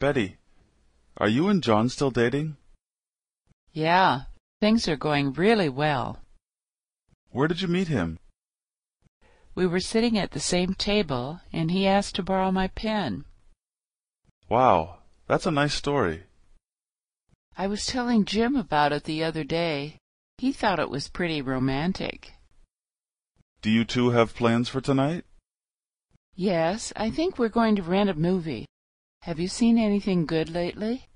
Betty, are you and John still dating? Yeah, things are going really well. Where did you meet him? We were sitting at the same table, and he asked to borrow my pen. Wow, that's a nice story. I was telling Jim about it the other day. He thought it was pretty romantic. Do you two have plans for tonight? Yes, I think we're going to rent a movie. Have you seen anything good lately?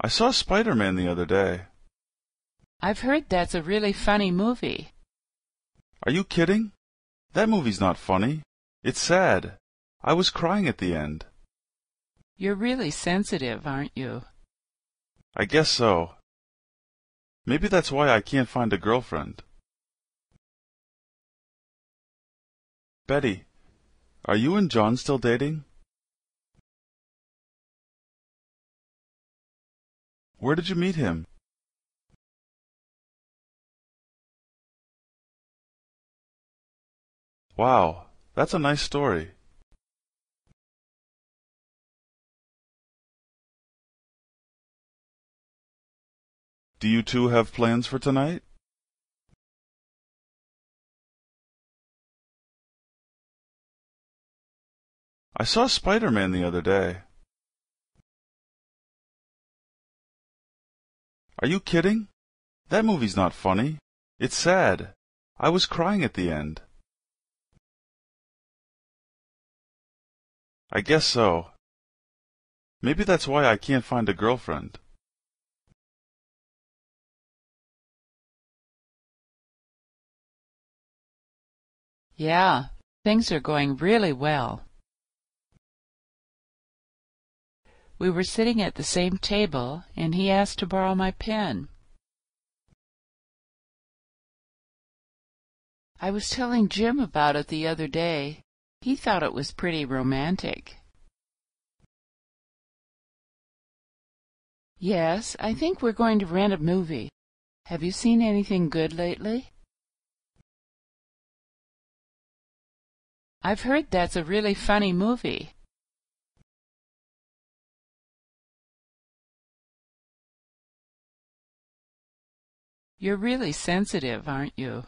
I saw Spider-Man the other day. I've heard that's a really funny movie. Are you kidding? That movie's not funny. It's sad. I was crying at the end. You're really sensitive, aren't you? I guess so. Maybe that's why I can't find a girlfriend. Betty, are you and John still dating? Where did you meet him? Wow, that's a nice story. Do you two have plans for tonight? I saw Spider-Man the other day. Are you kidding? That movie's not funny. It's sad. I was crying at the end. I guess so. Maybe that's why I can't find a girlfriend. Yeah, things are going really well. We were sitting at the same table, and he asked to borrow my pen. I was telling Jim about it the other day. He thought it was pretty romantic. Yes, I think we're going to rent a movie. Have you seen anything good lately? I've heard that's a really funny movie. You're really sensitive, aren't you?